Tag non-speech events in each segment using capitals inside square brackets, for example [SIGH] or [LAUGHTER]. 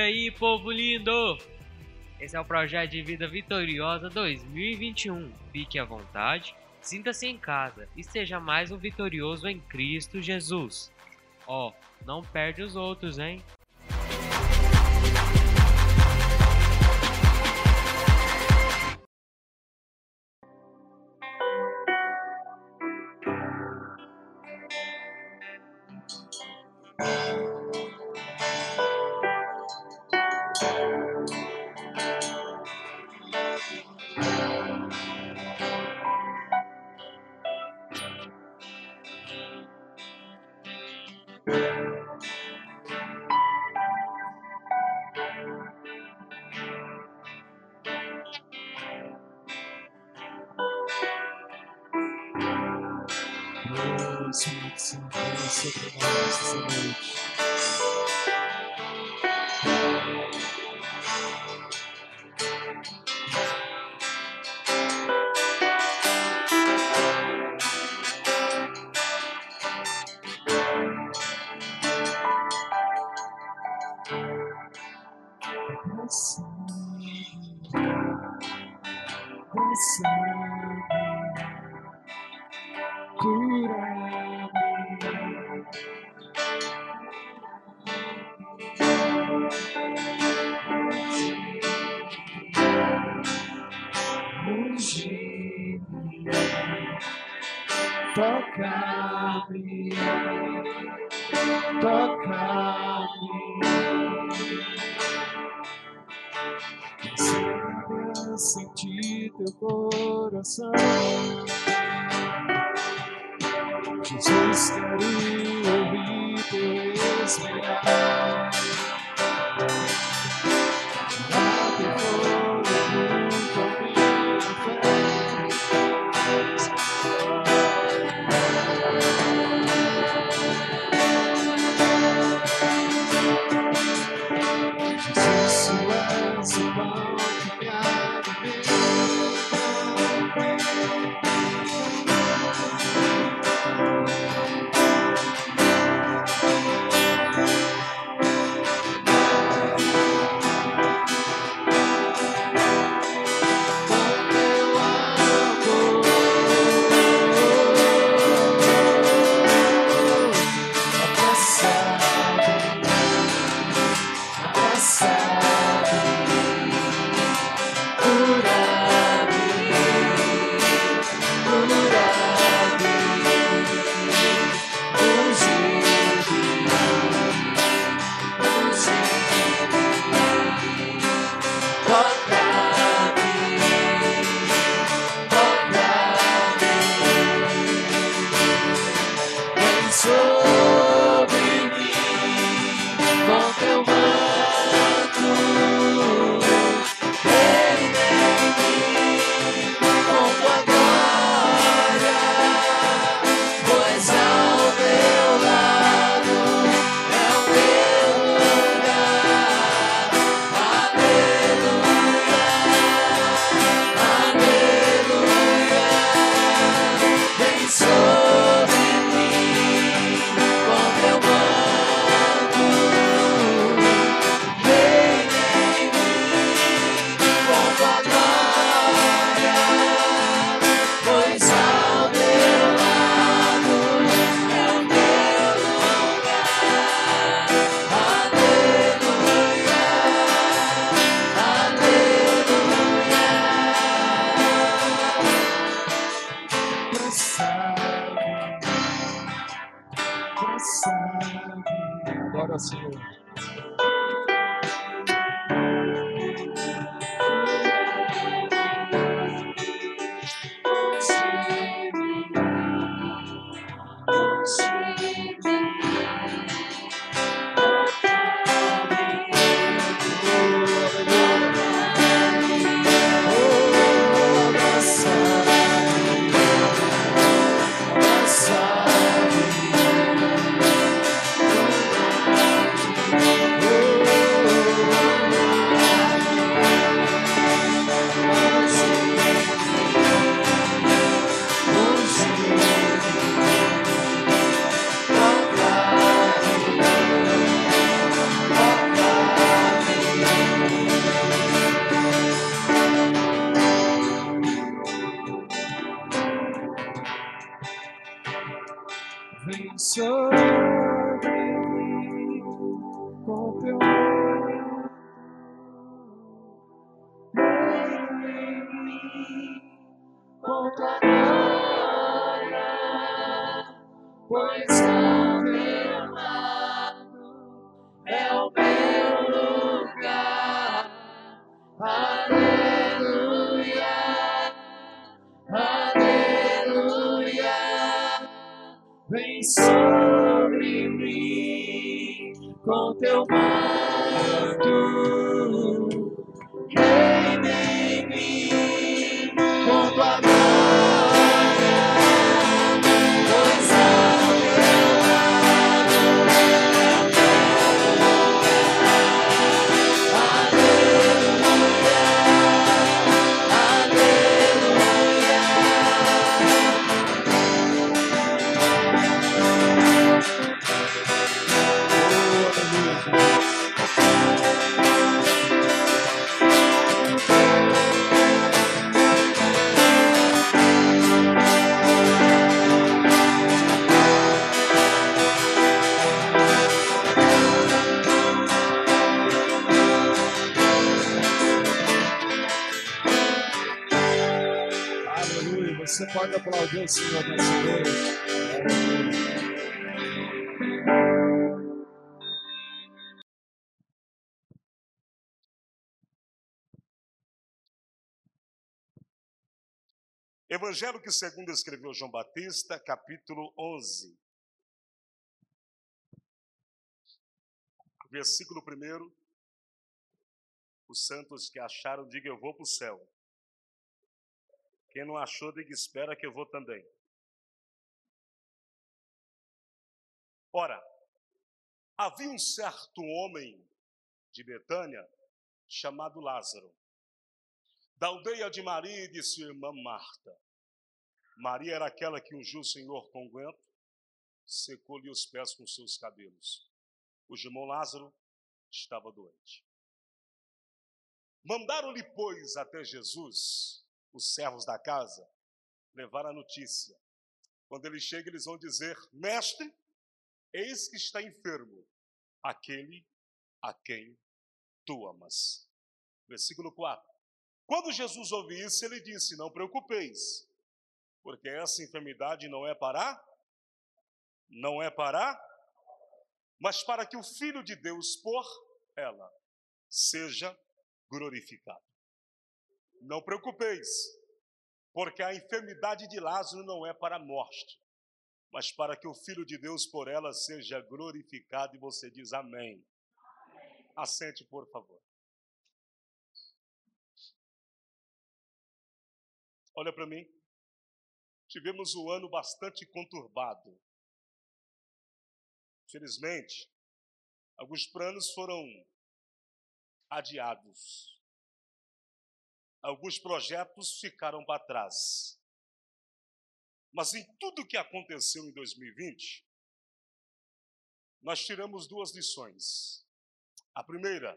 aí, povo lindo? Esse é o Projeto de Vida Vitoriosa 2021. Fique à vontade, sinta-se em casa e seja mais um vitorioso em Cristo Jesus. Ó, oh, não perde os outros, hein? Yes, yes, yes, Você pode aplaudir o Senhor nessa noite. Evangelho que segundo escreveu João Batista, capítulo 11. Versículo 1. Os santos que acharam, diga eu vou para o céu. Quem não achou, diga espera que eu vou também. Ora, havia um certo homem de Betânia chamado Lázaro, da aldeia de Maria e de sua irmã Marta. Maria era aquela que ungiu o Senhor com guento, secou-lhe os pés com seus cabelos. O irmão Lázaro estava doente. Mandaram-lhe, pois, até Jesus, os servos da casa, levar a notícia. Quando ele chega, eles vão dizer: Mestre, eis que está enfermo aquele a quem tu amas. Versículo 4. Quando Jesus ouviu isso, ele disse: Não preocupeis, porque essa enfermidade não é para, não é para, mas para que o Filho de Deus, por ela, seja glorificado. Não preocupeis, porque a enfermidade de Lázaro não é para a morte, mas para que o Filho de Deus por ela seja glorificado. E você diz amém. Assente, por favor. Olha para mim. Tivemos um ano bastante conturbado. Felizmente, alguns planos foram adiados. Alguns projetos ficaram para trás. Mas em tudo que aconteceu em 2020, nós tiramos duas lições. A primeira,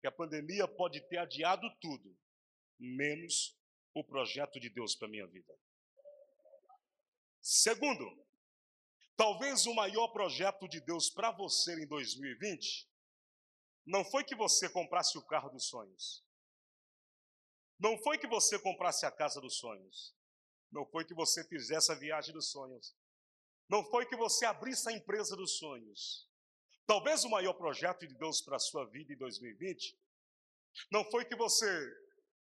que a pandemia pode ter adiado tudo, menos o projeto de Deus para a minha vida. Segundo, talvez o maior projeto de Deus para você em 2020 não foi que você comprasse o carro dos sonhos. Não foi que você comprasse a casa dos sonhos. Não foi que você fizesse a viagem dos sonhos. Não foi que você abrisse a empresa dos sonhos. Talvez o maior projeto de Deus para a sua vida em 2020 não foi que você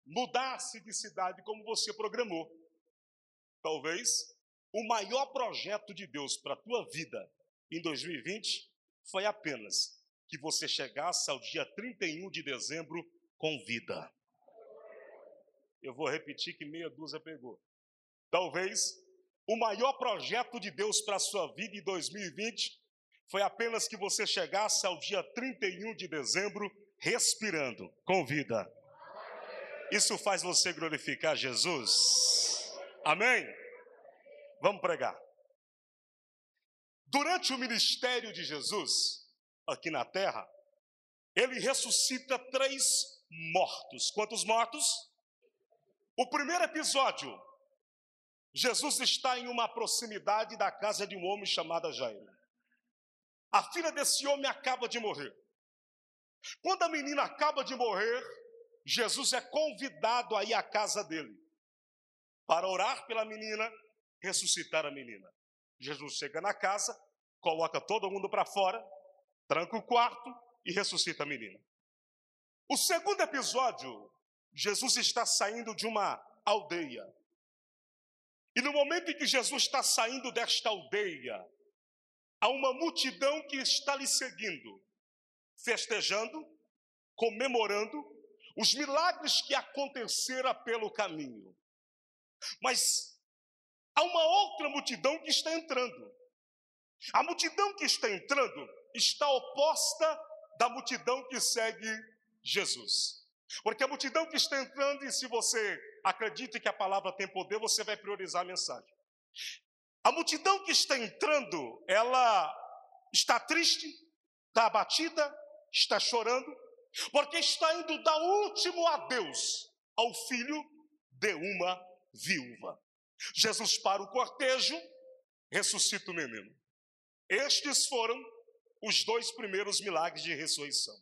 mudasse de cidade como você programou. Talvez o maior projeto de Deus para a tua vida em 2020 foi apenas que você chegasse ao dia 31 de dezembro com vida. Eu vou repetir que meia dúzia pegou. Talvez o maior projeto de Deus para a sua vida em 2020 foi apenas que você chegasse ao dia 31 de dezembro respirando com vida. Isso faz você glorificar Jesus. Amém? Vamos pregar. Durante o ministério de Jesus, aqui na terra, ele ressuscita três mortos. Quantos mortos? O primeiro episódio, Jesus está em uma proximidade da casa de um homem chamado Jairo. A filha desse homem acaba de morrer. Quando a menina acaba de morrer, Jesus é convidado a ir à casa dele para orar pela menina, ressuscitar a menina. Jesus chega na casa, coloca todo mundo para fora, tranca o quarto e ressuscita a menina. O segundo episódio, Jesus está saindo de uma aldeia. E no momento em que Jesus está saindo desta aldeia, há uma multidão que está lhe seguindo, festejando, comemorando os milagres que aconteceram pelo caminho. Mas há uma outra multidão que está entrando. A multidão que está entrando está oposta da multidão que segue Jesus. Porque a multidão que está entrando, e se você acredita que a palavra tem poder, você vai priorizar a mensagem. A multidão que está entrando, ela está triste, está abatida, está chorando, porque está indo dar último adeus ao filho de uma viúva. Jesus para o cortejo, ressuscita o menino. Estes foram os dois primeiros milagres de ressurreição.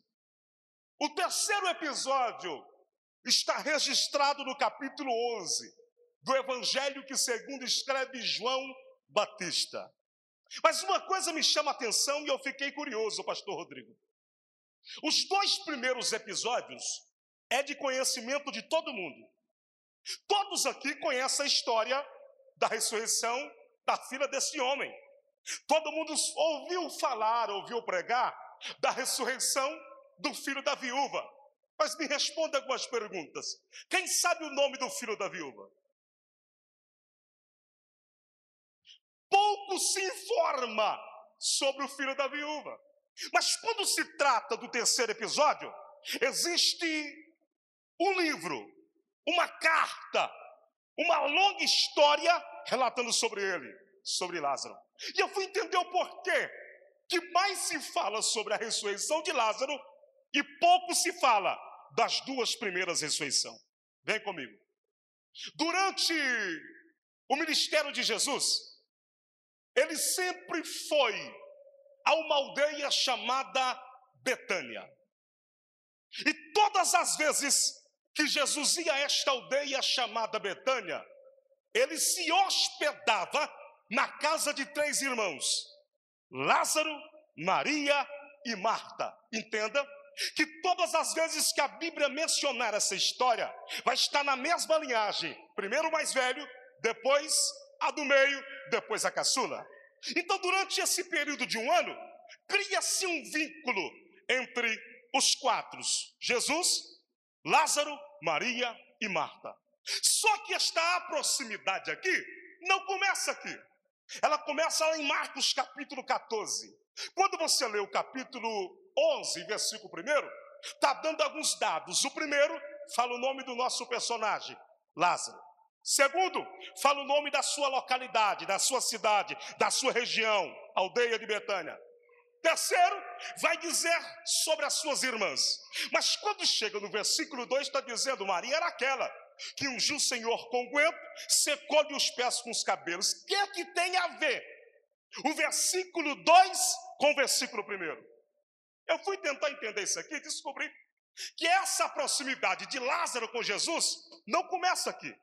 O terceiro episódio está registrado no capítulo 11 do Evangelho que, segundo escreve João Batista. Mas uma coisa me chama a atenção e eu fiquei curioso, Pastor Rodrigo. Os dois primeiros episódios é de conhecimento de todo mundo. Todos aqui conhecem a história da ressurreição da filha desse homem. Todo mundo ouviu falar, ouviu pregar da ressurreição do filho da viúva. Mas me responda algumas perguntas. Quem sabe o nome do filho da viúva? Pouco se informa sobre o filho da viúva. Mas quando se trata do terceiro episódio, existe um livro, uma carta, uma longa história relatando sobre ele, sobre Lázaro. E eu fui entender o porquê que mais se fala sobre a ressurreição de Lázaro e pouco se fala das duas primeiras ressurreições. Vem comigo. Durante o ministério de Jesus, ele sempre foi a uma aldeia chamada Betânia. E todas as vezes que Jesus ia a esta aldeia chamada Betânia, ele se hospedava na casa de três irmãos: Lázaro, Maria e Marta. Entenda que todas as vezes que a Bíblia mencionar essa história, vai estar na mesma linhagem: primeiro o mais velho, depois a do meio, depois a caçula. Então, durante esse período de um ano, cria-se um vínculo entre os quatro: Jesus, Lázaro, Maria e Marta. Só que esta proximidade aqui não começa aqui. Ela começa lá em Marcos capítulo 14. Quando você lê o capítulo 11, versículo 1, está dando alguns dados. O primeiro fala o nome do nosso personagem, Lázaro. Segundo, fala o nome da sua localidade, da sua cidade, da sua região, aldeia de Betânia. Terceiro, vai dizer sobre as suas irmãs. Mas quando chega no versículo 2, está dizendo: Maria era aquela que ungiu o Senhor com guento, secou-lhe os pés com os cabelos. O que é que tem a ver o versículo 2 com o versículo 1? Eu fui tentar entender isso aqui e descobri que essa proximidade de Lázaro com Jesus não começa aqui.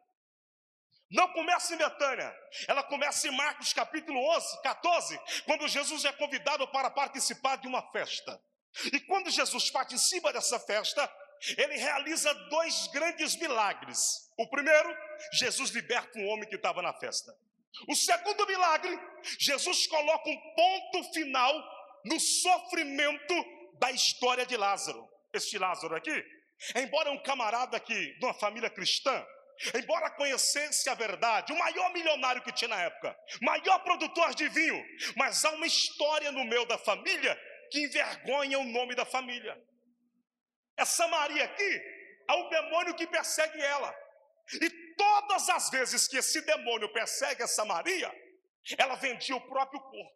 Não começa em Betânia, ela começa em Marcos capítulo 11, 14, quando Jesus é convidado para participar de uma festa. E quando Jesus participa dessa festa, ele realiza dois grandes milagres. O primeiro, Jesus liberta um homem que estava na festa. O segundo milagre, Jesus coloca um ponto final no sofrimento da história de Lázaro. Este Lázaro aqui, embora um camarada aqui de uma família cristã, embora conhecesse a verdade, o maior milionário que tinha na época, maior produtor de vinho, mas há uma história no meio da família que envergonha o nome da família. Essa Maria aqui, há um demônio que persegue ela. E todas as vezes que esse demônio persegue essa Maria, ela vendia o próprio corpo.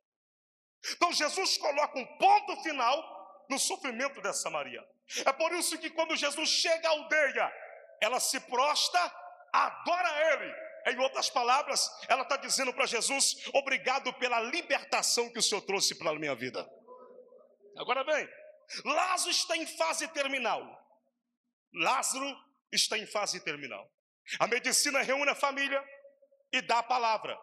Então Jesus coloca um ponto final no sofrimento dessa Maria. É por isso que quando Jesus chega à aldeia, ela se prostra adora Ele Em outras palavras, ela está dizendo para Jesus: obrigado pela libertação que o Senhor trouxe para a minha vida. Agora bem, Lázaro está em fase terminal. Lázaro está em fase terminal. A medicina reúne a família e dá a palavra.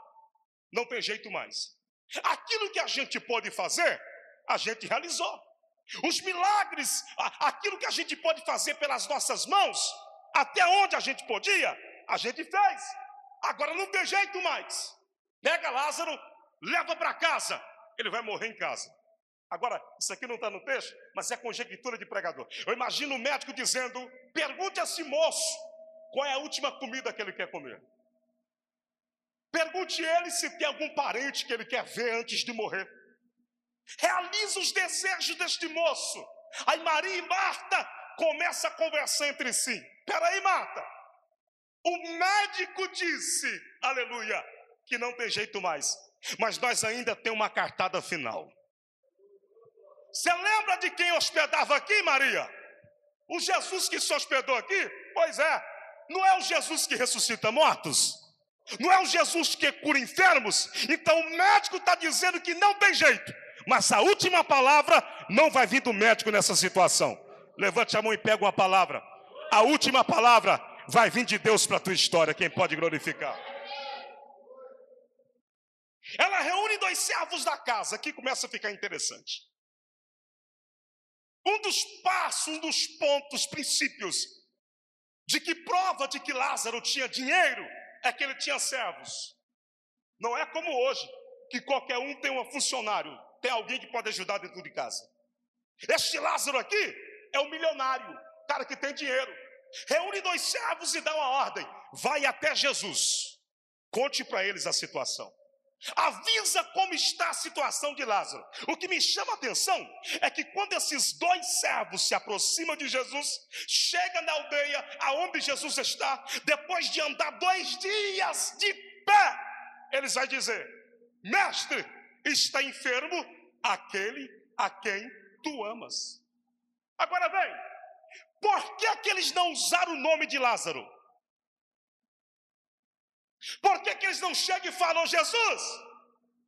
Não tem jeito mais. Aquilo que a gente pode fazer, a gente realizou. Os milagres, aquilo que a gente pode fazer pelas nossas mãos, até onde a gente podia, a gente fez. Agora não tem jeito mais. Pega Lázaro, leva para casa. Ele vai morrer em casa. Agora, isso aqui não está no texto, mas é conjectura de pregador. Eu imagino o médico dizendo: pergunte a esse moço qual é a última comida que ele quer comer. Pergunte ele se tem algum parente que ele quer ver antes de morrer. Realiza os desejos deste moço. Aí Maria e Marta começam a conversar entre si. Peraí, Marta. O médico disse, aleluia, que não tem jeito mais. Mas nós ainda temos uma cartada final. Você lembra de quem hospedava aqui, Maria? O Jesus que se hospedou aqui? Pois é, não é o Jesus que ressuscita mortos? Não é o Jesus que cura enfermos? Então o médico está dizendo que não tem jeito, mas a última palavra não vai vir do médico nessa situação. Levante a mão e pega uma palavra. A última palavra vai vir de Deus para a tua história. Quem pode glorificar? Ela reúne dois servos da casa, aqui começa a ficar interessante. Um dos passos, um dos pontos, princípios, de que prova de que Lázaro tinha dinheiro é que ele tinha servos. Não é como hoje, que qualquer um tem um funcionário, tem alguém que pode ajudar dentro de casa. Este Lázaro aqui é o milionário, cara que tem dinheiro. Reúne dois servos e dá uma ordem: vai até Jesus, conte para eles a situação. Avisa como está a situação de Lázaro. O que me chama a atenção é que quando esses dois servos se aproximam de Jesus, chega na aldeia aonde Jesus está, depois de andar dois dias de pé, eles vão dizer: Mestre, está enfermo aquele a quem tu amas. Agora vem, por que, que eles não usaram o nome de Lázaro? Por que, que eles não chegam e falam, Jesus,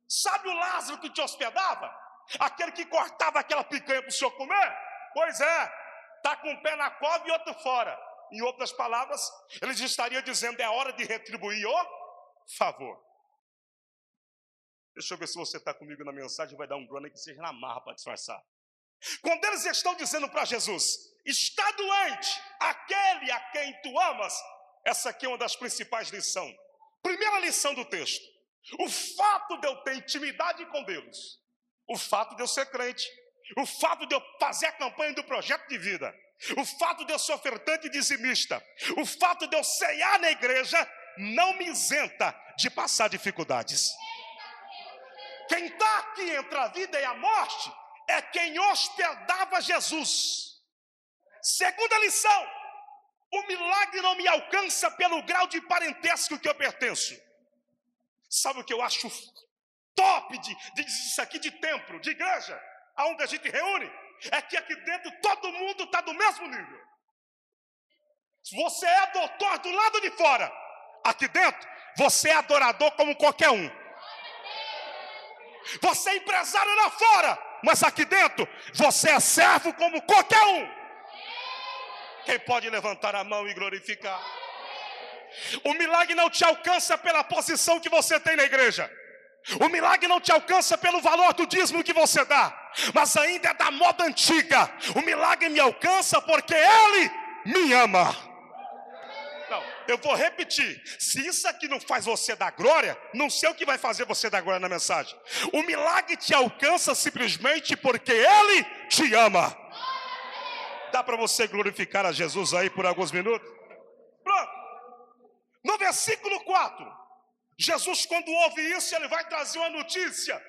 sabe o Lázaro que te hospedava? Aquele que cortava aquela picanha para o senhor comer? Pois é, está com um pé na cova e outro fora. Em outras palavras, eles estariam dizendo: é hora de retribuir o favor. Deixa eu ver se você está comigo na mensagem, vai dar um drone que seja na marra para disfarçar. Quando eles estão dizendo para Jesus: está doente aquele a quem tu amas, essa aqui é uma das principais lições. Primeira lição do texto: o fato de eu ter intimidade com Deus, o fato de eu ser crente, o fato de eu fazer a campanha do projeto de vida, o fato de eu ser ofertante e dizimista, o fato de eu ceiar na igreja, não me isenta de passar dificuldades. Quem está aqui entre a vida e a morte é quem hospedava Jesus. Segunda lição: o milagre não me alcança pelo grau de parentesco que eu pertenço. Sabe o que eu acho top de, de isso aqui de templo, de igreja, aonde a gente reúne? É que aqui dentro todo mundo está do mesmo nível. Você é doutor do lado de fora, aqui dentro você é adorador como qualquer um. Você é empresário lá fora, mas aqui dentro você é servo como qualquer um. Quem pode levantar a mão e glorificar? O milagre não te alcança pela posição que você tem na igreja. O milagre não te alcança pelo valor do dízimo que você dá, mas ainda é da moda antiga. O milagre me alcança porque Ele me ama. Eu vou repetir. Se isso aqui não faz você dar glória, não sei o que vai fazer você dar glória na mensagem. O milagre te alcança simplesmente porque Ele te ama. Dá para você glorificar a Jesus aí por alguns minutos? Pronto. No versículo 4, Jesus, quando ouve isso, ele vai trazer uma notícia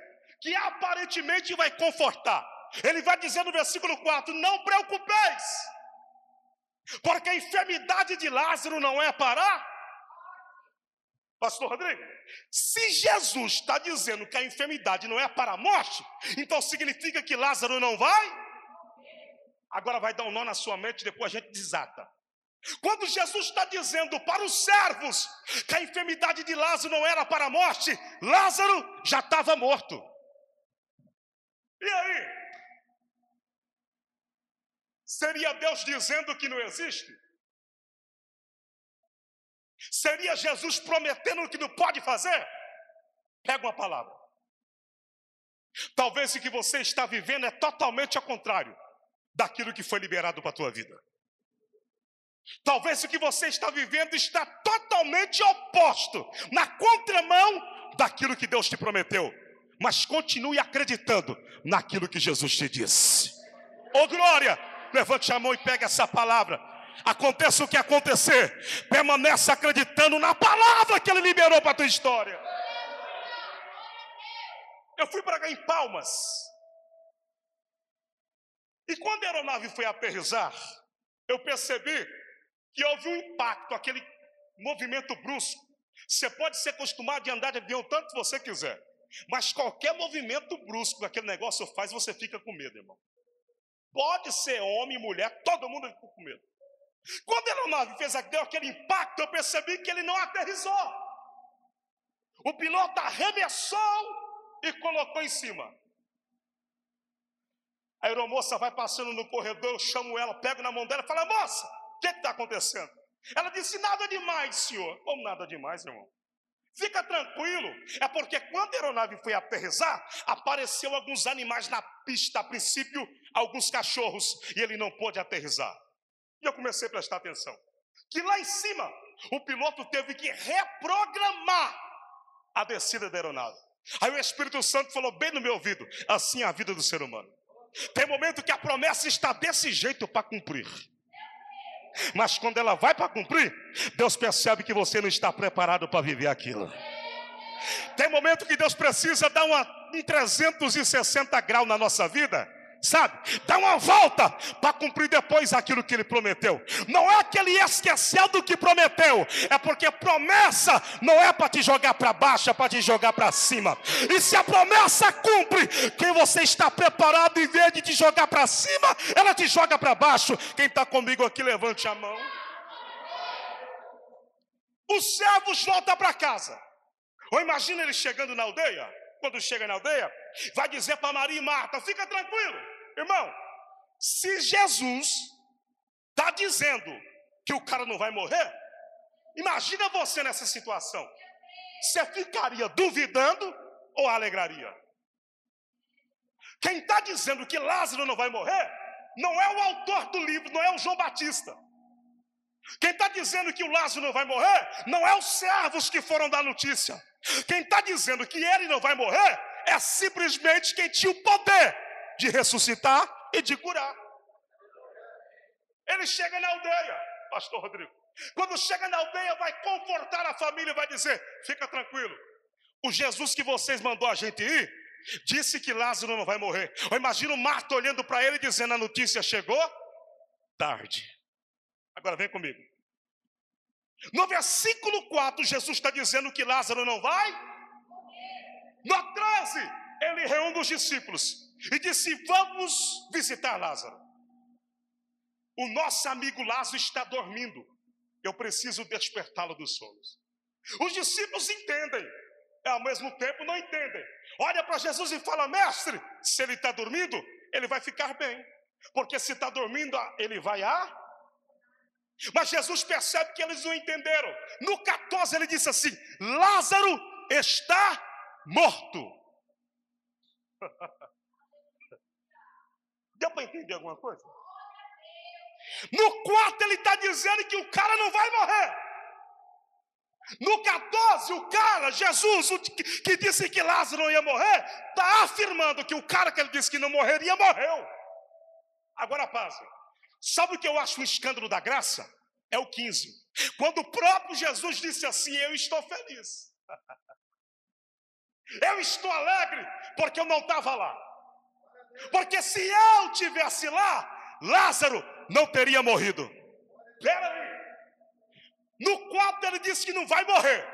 que aparentemente vai confortar. Ele vai dizer no versículo 4: Não preocupeis, porque a enfermidade de Lázaro não é para. Pastor Rodrigo, se Jesus está dizendo que a enfermidade não é para a morte, então significa que Lázaro não vai? Agora vai dar um nó na sua mente, depois a gente desata. Quando Jesus está dizendo para os servos que a enfermidade de Lázaro não era para a morte, Lázaro já estava morto. E aí? Seria Deus dizendo que não existe? Seria Jesus prometendo que não pode fazer? Pega uma palavra. Talvez o que você está vivendo é totalmente ao contrário daquilo que foi liberado para a tua vida. Talvez o que você está vivendo está totalmente oposto, na contramão daquilo que Deus te prometeu. Mas continue acreditando naquilo que Jesus te disse. Ô oh, glória! Levante a mão e pegue essa palavra. Aconteça o que acontecer, permanece acreditando na palavra que Ele liberou para a tua história. Eu fui para em Palmas. E quando a aeronave foi aterrizar, eu percebi que houve um impacto, aquele movimento brusco. Você pode ser acostumado de andar de avião tanto que você quiser, mas qualquer movimento brusco que aquele negócio faz, você fica com medo, irmão. Pode ser homem, mulher, todo mundo fica com medo. Quando a aeronave fez deu aquele impacto, eu percebi que ele não aterrizou. O piloto arremessou e colocou em cima. A aeromoça vai passando no corredor, eu chamo ela, pego na mão dela e falo, moça, o que está acontecendo? Ela disse, nada demais, senhor. Como nada demais, irmão? Fica tranquilo, é porque quando a aeronave foi aterrissar, apareceu alguns animais na pista, a princípio, alguns cachorros, e ele não pôde aterrissar. E eu comecei a prestar atenção. Que lá em cima, o piloto teve que reprogramar a descida da aeronave. Aí o Espírito Santo falou bem no meu ouvido: assim é a vida do ser humano. Tem momento que a promessa está desse jeito para cumprir. Mas quando ela vai para cumprir, Deus percebe que você não está preparado para viver aquilo. Tem momento que Deus precisa dar uma, um 360 graus na nossa vida sabe? Dá uma volta para cumprir depois aquilo que ele prometeu. Não é que ele esqueceu do que prometeu, é porque promessa não é para te jogar para baixo, é para te jogar para cima. E se a promessa cumpre, quem você está preparado em vez de te jogar para cima, ela te joga para baixo. Quem está comigo aqui, levante a mão. Os servos voltam para casa. Ou imagina ele chegando na aldeia. Quando chega na aldeia, vai dizer para Maria e Marta: fica tranquilo, irmão. Se Jesus está dizendo que o cara não vai morrer, imagina você nessa situação. Você ficaria duvidando ou alegraria? Quem está dizendo que Lázaro não vai morrer, não é o autor do livro, não é o João Batista. Quem está dizendo que o Lázaro não vai morrer, não é os servos que foram dar notícia. Quem está dizendo que ele não vai morrer, é simplesmente quem tinha o poder de ressuscitar e de curar. Ele chega na aldeia, Pastor Rodrigo. Quando chega na aldeia, vai confortar a família, vai dizer: fica tranquilo. O Jesus que vocês mandou a gente ir, disse que Lázaro não vai morrer. Eu imagino Marta olhando para ele dizendo: a notícia chegou tarde. Agora vem comigo. No versículo 4, Jesus está dizendo que Lázaro não vai no 13, ele reúne os discípulos e disse: Vamos visitar Lázaro. O nosso amigo Lázaro está dormindo. Eu preciso despertá-lo dos sonhos. Os discípulos entendem, ao mesmo tempo não entendem. Olha para Jesus e fala: Mestre, se ele está dormindo, ele vai ficar bem. Porque se está dormindo, ele vai a. Mas Jesus percebe que eles não entenderam. No 14 ele disse assim: Lázaro está morto. [LAUGHS] Deu para entender alguma coisa? No quarto ele está dizendo que o cara não vai morrer. No 14, o cara, Jesus, que disse que Lázaro não ia morrer, está afirmando que o cara que ele disse que não morreria, morreu. Agora, paz. Sabe o que eu acho um escândalo da graça? É o 15. Quando o próprio Jesus disse assim: Eu estou feliz. [LAUGHS] Eu estou alegre porque eu não estava lá. Porque se eu tivesse lá, Lázaro não teria morrido. Espera aí. No 4 ele disse que não vai morrer.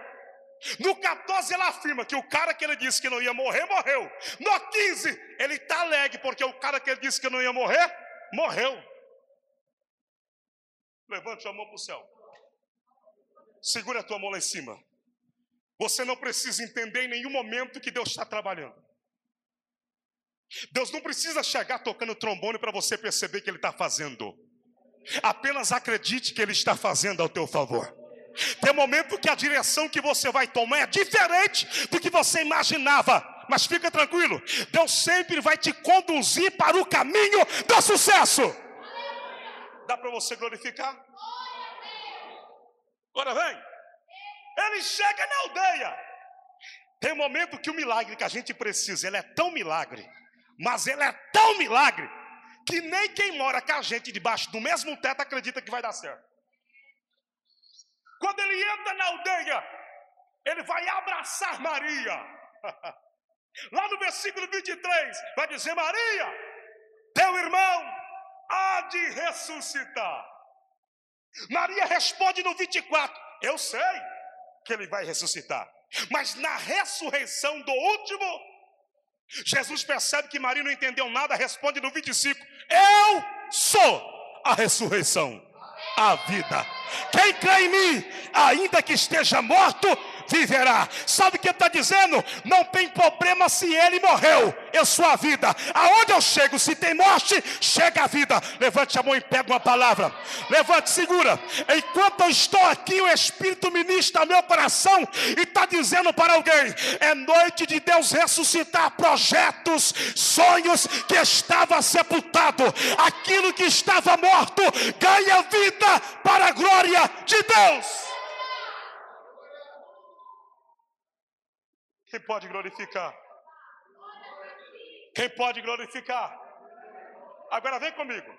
No 14 ele afirma que o cara que ele disse que não ia morrer, morreu. No 15 ele está alegre porque o cara que ele disse que não ia morrer, morreu. Levante a mão para o céu. Segura a tua mão lá em cima. Você não precisa entender em nenhum momento que Deus está trabalhando. Deus não precisa chegar tocando trombone para você perceber que Ele está fazendo. Apenas acredite que Ele está fazendo ao teu favor. Tem momento que a direção que você vai tomar é diferente do que você imaginava. Mas fica tranquilo, Deus sempre vai te conduzir para o caminho do sucesso. Dá para você glorificar? Agora vem. Ele chega na aldeia. Tem um momento que o milagre que a gente precisa, ele é tão milagre, mas ele é tão milagre, que nem quem mora com a gente debaixo do mesmo teto acredita que vai dar certo. Quando ele entra na aldeia, ele vai abraçar Maria. [LAUGHS] Lá no versículo 23, vai dizer: Maria, teu irmão há de ressuscitar. Maria responde no 24: Eu sei que ele vai ressuscitar. Mas na ressurreição do último, Jesus percebe que Maria não entendeu nada, responde no 25: Eu sou a ressurreição, a vida. Quem crê em mim, ainda que esteja morto, viverá. Sabe o que está dizendo? Não tem problema se ele morreu, eu sou a vida. Aonde eu chego, se tem morte, chega a vida. Levante a mão e pega uma palavra. Levante, segura. Enquanto eu estou aqui, o Espírito ministra meu coração e está dizendo para alguém: é noite de Deus ressuscitar projetos, sonhos que estava sepultado, aquilo que estava morto ganha vida para a glória de Deus. Quem pode glorificar? Quem pode glorificar? Agora vem comigo.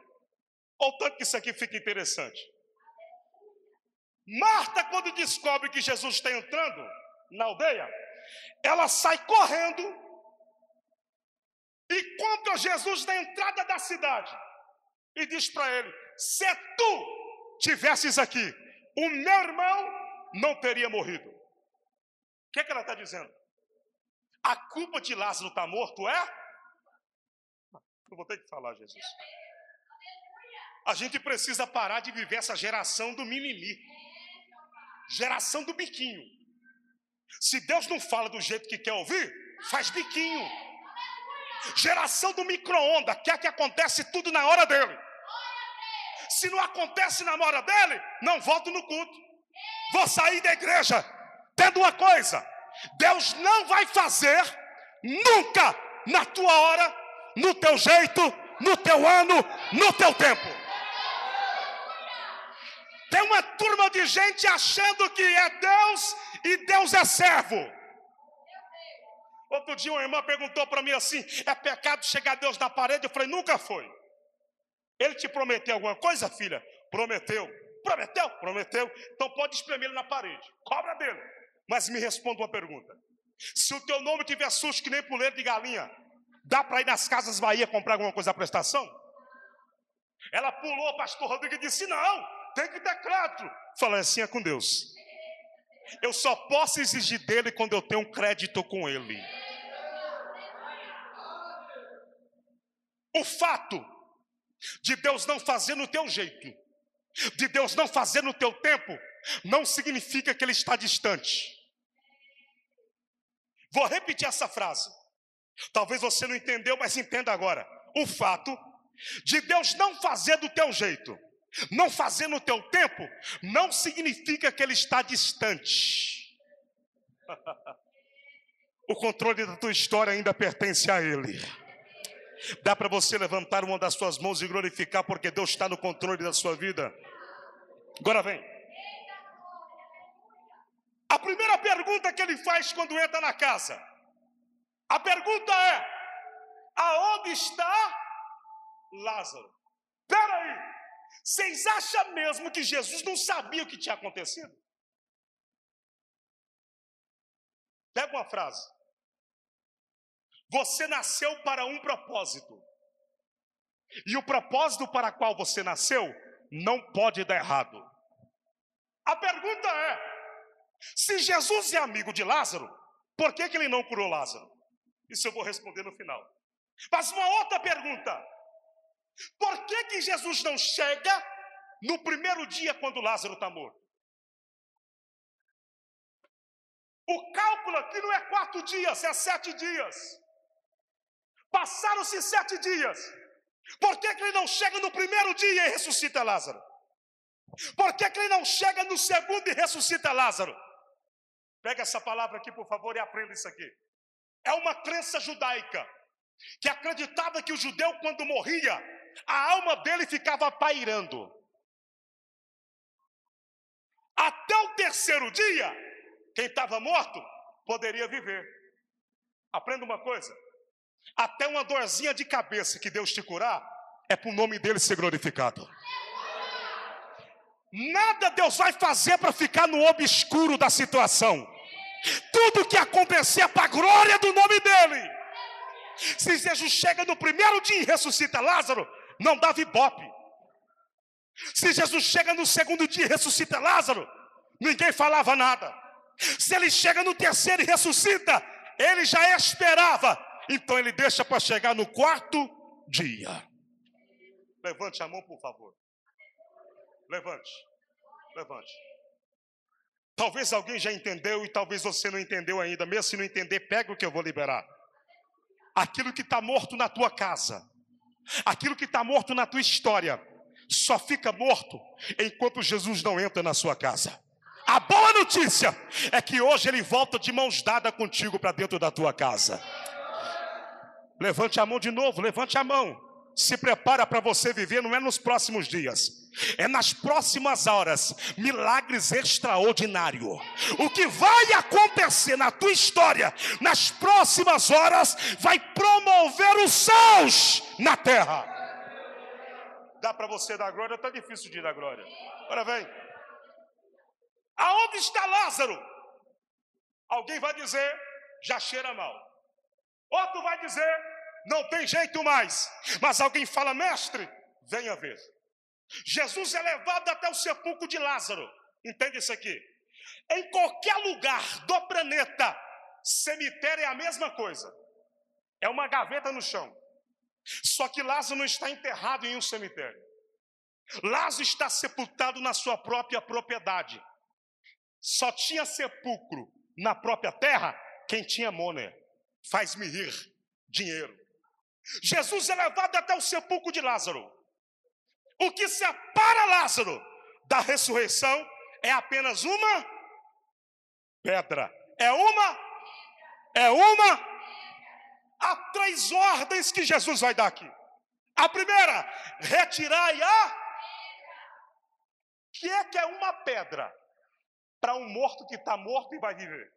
Olha o tanto que isso aqui fica interessante. Marta, quando descobre que Jesus está entrando na aldeia, ela sai correndo e conta Jesus na entrada da cidade e diz para ele: Se tu tivesses aqui, o meu irmão não teria morrido. O que, é que ela está dizendo? A culpa de Lázaro estar tá morto é? Eu vou ter que falar, Jesus. A gente precisa parar de viver essa geração do mimimi. Geração do biquinho. Se Deus não fala do jeito que quer ouvir, faz biquinho. Geração do micro-ondas, quer que acontece tudo na hora dele. Se não acontece na hora dele, não volto no culto. Vou sair da igreja. Tendo uma coisa, Deus não vai fazer nunca na tua hora, no teu jeito, no teu ano, no teu tempo. Tem uma turma de gente achando que é Deus e Deus é servo. Outro dia uma irmã perguntou para mim assim: é pecado chegar Deus na parede? Eu falei: nunca foi. Ele te prometeu alguma coisa, filha? Prometeu. Prometeu? Prometeu. Então pode espremer ele na parede. Cobra dele. Mas me responda uma pergunta: se o teu nome tiver susto que nem puleiro de galinha, dá para ir nas casas Bahia comprar alguma coisa à prestação? Ela pulou, pastor Rodrigo, e disse: Não, tem que ter crédito. Falei assim: é com Deus. Eu só posso exigir dele quando eu tenho um crédito com ele. O fato de Deus não fazer no teu jeito, de Deus não fazer no teu tempo, não significa que Ele está distante. Vou repetir essa frase. Talvez você não entendeu, mas entenda agora. O fato de Deus não fazer do teu jeito, não fazer no teu tempo, não significa que Ele está distante. [LAUGHS] o controle da tua história ainda pertence a Ele. Dá para você levantar uma das suas mãos e glorificar, porque Deus está no controle da sua vida. Agora vem. A primeira pergunta que ele faz quando entra na casa, a pergunta é: aonde está Lázaro? Peraí, vocês acham mesmo que Jesus não sabia o que tinha acontecido? Pega uma frase. Você nasceu para um propósito. E o propósito para qual você nasceu não pode dar errado. A pergunta é: se Jesus é amigo de Lázaro, por que, que ele não curou Lázaro? Isso eu vou responder no final. Mas uma outra pergunta: por que, que Jesus não chega no primeiro dia quando Lázaro está morto. O cálculo aqui não é quatro dias, é sete dias. Passaram-se sete dias. Por que, que ele não chega no primeiro dia e ressuscita Lázaro? Por que, que ele não chega no segundo e ressuscita Lázaro? Pega essa palavra aqui, por favor, e aprenda isso aqui. É uma crença judaica que acreditava que o judeu, quando morria, a alma dele ficava pairando. Até o terceiro dia, quem estava morto poderia viver. Aprenda uma coisa: até uma dorzinha de cabeça que Deus te curar, é para o nome dele ser glorificado. Nada Deus vai fazer para ficar no obscuro da situação. Tudo que acontecer é para a glória do nome dele. Se Jesus chega no primeiro dia e ressuscita Lázaro, não dava ibope. Se Jesus chega no segundo dia e ressuscita Lázaro, ninguém falava nada. Se ele chega no terceiro e ressuscita, ele já esperava. Então ele deixa para chegar no quarto dia. Levante a mão, por favor. Levante. Levante. Talvez alguém já entendeu e talvez você não entendeu ainda. Mesmo se não entender, pega o que eu vou liberar. Aquilo que está morto na tua casa, aquilo que está morto na tua história, só fica morto enquanto Jesus não entra na sua casa. A boa notícia é que hoje ele volta de mãos dadas contigo para dentro da tua casa. Levante a mão de novo, levante a mão. Se prepara para você viver, não é nos próximos dias, é nas próximas horas. Milagres extraordinários. O que vai acontecer na tua história, nas próximas horas, vai promover os céus na terra. Dá para você dar glória? Está difícil de dar glória. Agora vem. Aonde está Lázaro? Alguém vai dizer, já cheira mal. Outro vai dizer, não tem jeito mais. Mas alguém fala, mestre, venha ver. Jesus é levado até o sepulcro de Lázaro. Entende isso aqui? Em qualquer lugar do planeta, cemitério é a mesma coisa. É uma gaveta no chão. Só que Lázaro não está enterrado em um cemitério. Lázaro está sepultado na sua própria propriedade. Só tinha sepulcro na própria terra quem tinha money. Faz-me rir, dinheiro. Jesus é levado até o sepulcro de Lázaro. O que separa Lázaro da ressurreição é apenas uma pedra. É uma? É uma? Há três ordens que Jesus vai dar aqui. A primeira, retirai a. Que é que é uma pedra? para um morto que está morto e vai viver?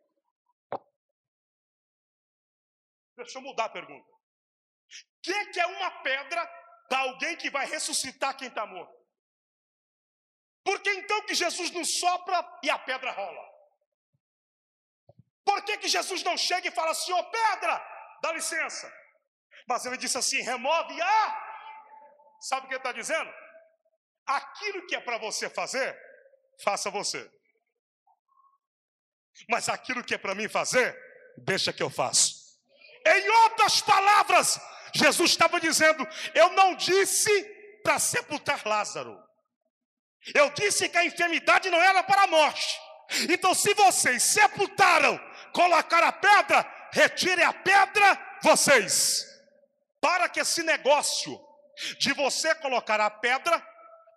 Deixa eu mudar a pergunta. O que, que é uma pedra para alguém que vai ressuscitar quem está morto? Por que então que Jesus não sopra e a pedra rola? Por que, que Jesus não chega e fala assim, ô oh, pedra, dá licença? Mas ele disse assim: remove a. Sabe o que ele está dizendo? Aquilo que é para você fazer, faça você. Mas aquilo que é para mim fazer, deixa que eu faço. Em outras palavras, Jesus estava dizendo: Eu não disse para sepultar Lázaro. Eu disse que a enfermidade não era para a morte. Então, se vocês sepultaram, colocaram a pedra, retire a pedra, vocês. Para que esse negócio de você colocar a pedra,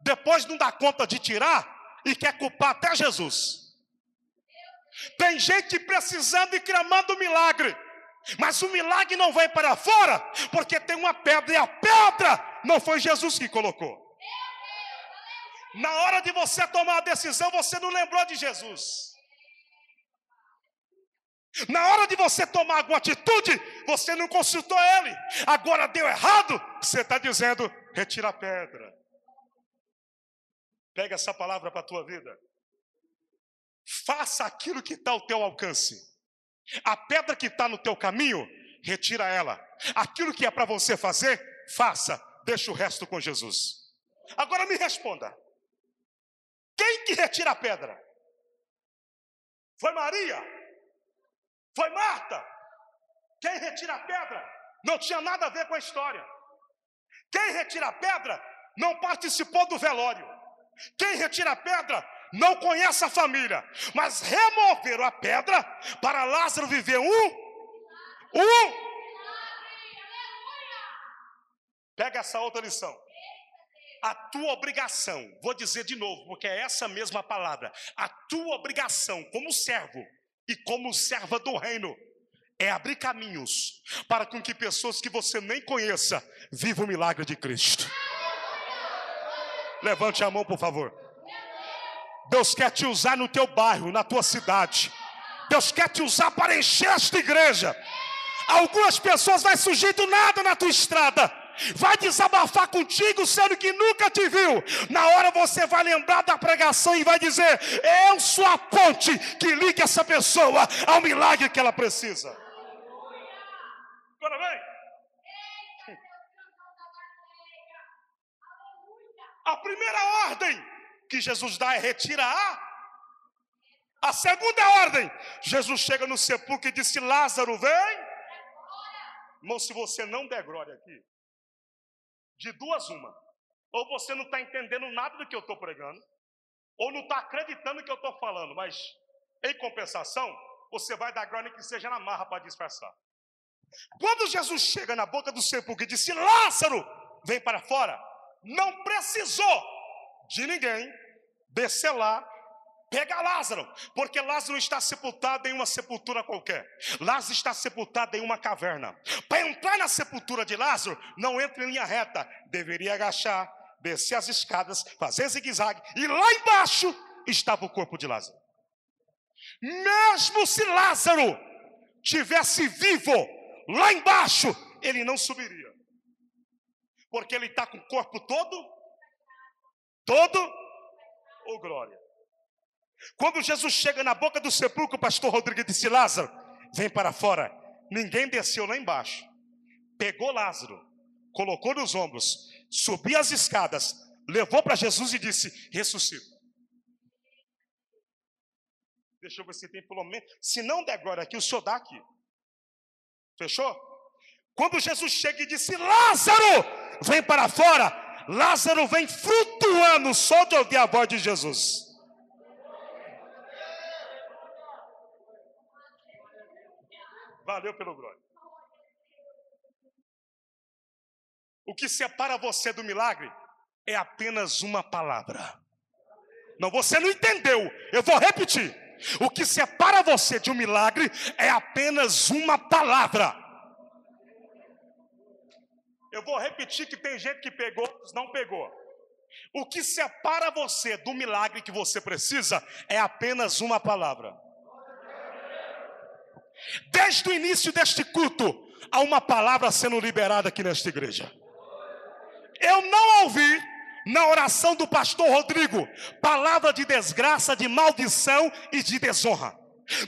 depois não dá conta de tirar e quer culpar até Jesus. Tem gente precisando e clamando milagre. Mas o milagre não vai para fora, porque tem uma pedra, e a pedra não foi Jesus que colocou. Na hora de você tomar a decisão, você não lembrou de Jesus. Na hora de você tomar alguma atitude, você não consultou ele. Agora deu errado, você está dizendo: retira a pedra. Pega essa palavra para a tua vida. Faça aquilo que está ao teu alcance. A pedra que está no teu caminho, retira ela. Aquilo que é para você fazer, faça. Deixa o resto com Jesus. Agora me responda: quem que retira a pedra? Foi Maria? Foi Marta? Quem retira a pedra não tinha nada a ver com a história. Quem retira a pedra não participou do velório. Quem retira a pedra não conhece a família, mas removeram a pedra para Lázaro viver um, um. Pega essa outra lição. A tua obrigação, vou dizer de novo, porque é essa mesma palavra. A tua obrigação como servo e como serva do reino é abrir caminhos para com que pessoas que você nem conheça vivam o milagre de Cristo. Levante a mão, por favor. Deus quer te usar no teu bairro, na tua cidade. Deus quer te usar para encher esta igreja. Algumas pessoas vai surgir do nada na tua estrada. Vai desabafar contigo, sendo que nunca te viu. Na hora você vai lembrar da pregação e vai dizer: Eu sou a ponte que liga essa pessoa ao milagre que ela precisa. Agora vem. A primeira ordem que Jesus dá é retira a. A segunda ordem, Jesus chega no sepulcro e disse: Lázaro, vem. Irmão, se você não der glória aqui, de duas uma, ou você não está entendendo nada do que eu estou pregando, ou não está acreditando no que eu estou falando, mas em compensação, você vai dar glória que seja na marra para disfarçar. Quando Jesus chega na boca do sepulcro e disse: Lázaro, vem para fora, não precisou de ninguém descer lá, pegar Lázaro, porque Lázaro está sepultado em uma sepultura qualquer. Lázaro está sepultado em uma caverna. Para entrar na sepultura de Lázaro, não entra em linha reta, deveria agachar, descer as escadas, fazer zigue-zague, e lá embaixo estava o corpo de Lázaro. Mesmo se Lázaro tivesse vivo lá embaixo, ele não subiria porque ele está com o corpo todo, todo, ou glória. Quando Jesus chega na boca do sepulcro, o pastor Rodrigo disse: Lázaro, vem para fora. Ninguém desceu lá embaixo. Pegou Lázaro, colocou nos ombros, subiu as escadas, levou para Jesus e disse: ressuscita. Deixa eu ver se tem pelo menos. Se não der glória aqui, o senhor dá aqui. Fechou? Quando Jesus chega e disse: Lázaro, vem para fora, Lázaro vem flutuando só de ouvir a voz de Jesus. Valeu pelo glória. O que separa você do milagre é apenas uma palavra. Não, você não entendeu. Eu vou repetir. O que separa você de um milagre é apenas uma palavra. Eu vou repetir que tem gente que pegou, não pegou. O que separa você do milagre que você precisa é apenas uma palavra. Desde o início deste culto, há uma palavra sendo liberada aqui nesta igreja. Eu não ouvi na oração do pastor Rodrigo palavra de desgraça, de maldição e de desonra.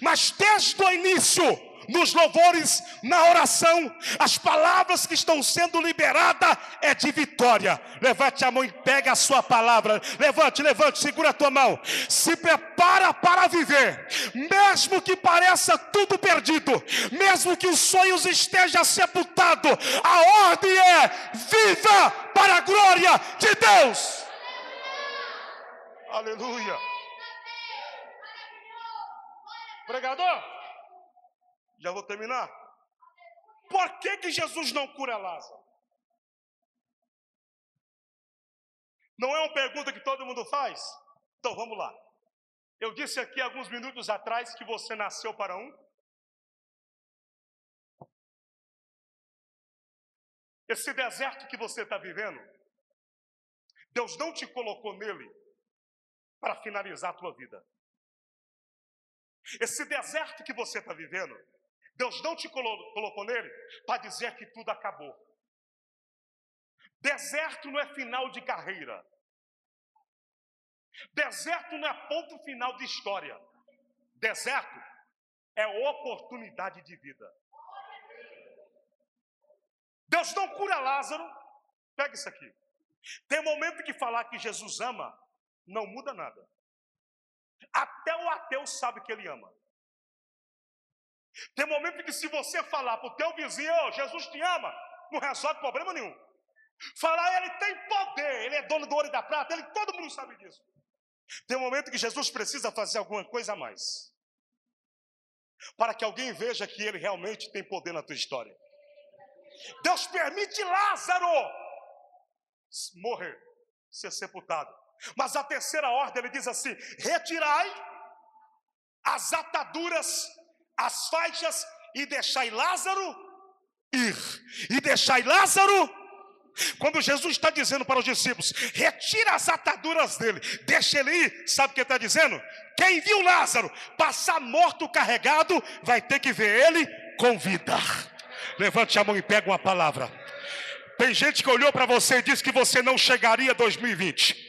Mas desde o início, nos louvores, na oração, as palavras que estão sendo liberadas é de vitória. Levante a mão e pega a sua palavra. Levante, levante, segura a tua mão. Se prepara para viver, mesmo que pareça tudo perdido, mesmo que os sonhos estejam sepultados, a ordem é: viva para a glória de Deus. Aleluia. Pregador. Já vou terminar. Por que, que Jesus não cura Lázaro? Não é uma pergunta que todo mundo faz? Então vamos lá. Eu disse aqui alguns minutos atrás que você nasceu para um. Esse deserto que você está vivendo, Deus não te colocou nele para finalizar a tua vida. Esse deserto que você está vivendo, Deus não te colocou nele para dizer que tudo acabou. Deserto não é final de carreira. Deserto não é ponto final de história. Deserto é oportunidade de vida. Deus não cura Lázaro. Pega isso aqui. Tem momento que falar que Jesus ama não muda nada. Até o ateu sabe que ele ama. Tem momento que se você falar para o teu vizinho, oh, Jesus te ama, não resolve problema nenhum. Falar, ele tem poder, ele é dono do ouro e da prata, ele, todo mundo sabe disso. Tem momento que Jesus precisa fazer alguma coisa a mais. Para que alguém veja que ele realmente tem poder na tua história. Deus permite Lázaro morrer, ser sepultado. Mas a terceira ordem ele diz assim: retirai as ataduras, as faixas e deixai Lázaro ir. E deixai Lázaro quando Jesus está dizendo para os discípulos: retira as ataduras dele, deixa ele ir, sabe o que está dizendo? Quem viu Lázaro passar morto carregado, vai ter que ver ele com vida. Levante a mão e pega uma palavra. Tem gente que olhou para você e disse que você não chegaria a 2020.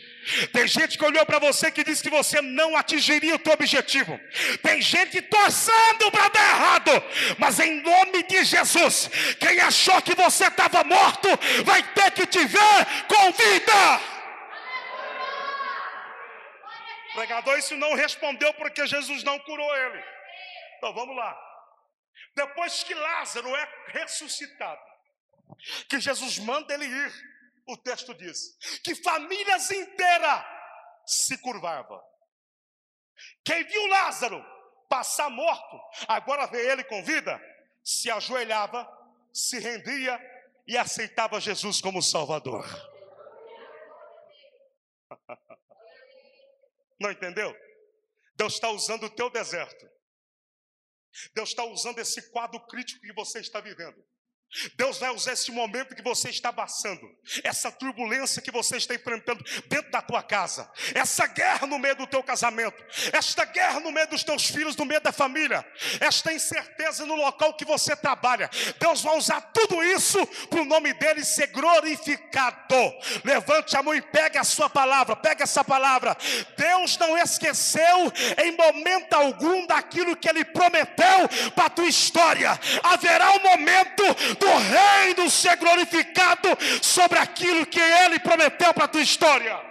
Tem gente que olhou para você que disse que você não atingiria o teu objetivo. Tem gente torcendo para dar errado. Mas em nome de Jesus, quem achou que você estava morto, vai ter que te ver com vida. O pregador isso não respondeu porque Jesus não curou ele. Então vamos lá. Depois que Lázaro é ressuscitado, que Jesus manda ele ir o texto diz que famílias inteiras se curvavam. Quem viu Lázaro passar morto, agora vê ele com vida, se ajoelhava, se rendia e aceitava Jesus como Salvador. [LAUGHS] Não entendeu? Deus está usando o teu deserto. Deus está usando esse quadro crítico que você está vivendo Deus vai usar esse momento que você está passando, essa turbulência que você está enfrentando dentro da tua casa, essa guerra no meio do teu casamento, esta guerra no meio dos teus filhos, no meio da família, esta incerteza no local que você trabalha. Deus vai usar tudo isso para o nome dele ser glorificado. Levante a mão e pegue a sua palavra, pega essa palavra. Deus não esqueceu em momento algum daquilo que ele prometeu para a tua história. Haverá um momento do reino ser glorificado sobre aquilo que ele prometeu para a tua história.